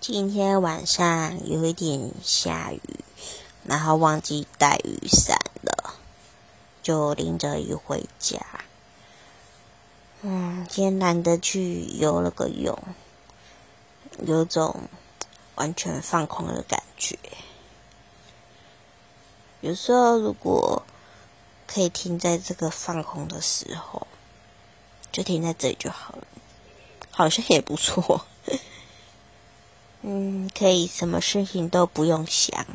今天晚上有一点下雨，然后忘记带雨伞了，就淋着雨回家。嗯，今天难得去游了个泳，有种完全放空的感觉。有时候如果可以停在这个放空的时候，就停在这里就好了，好像也不错。嗯，可以什么事情都不用想。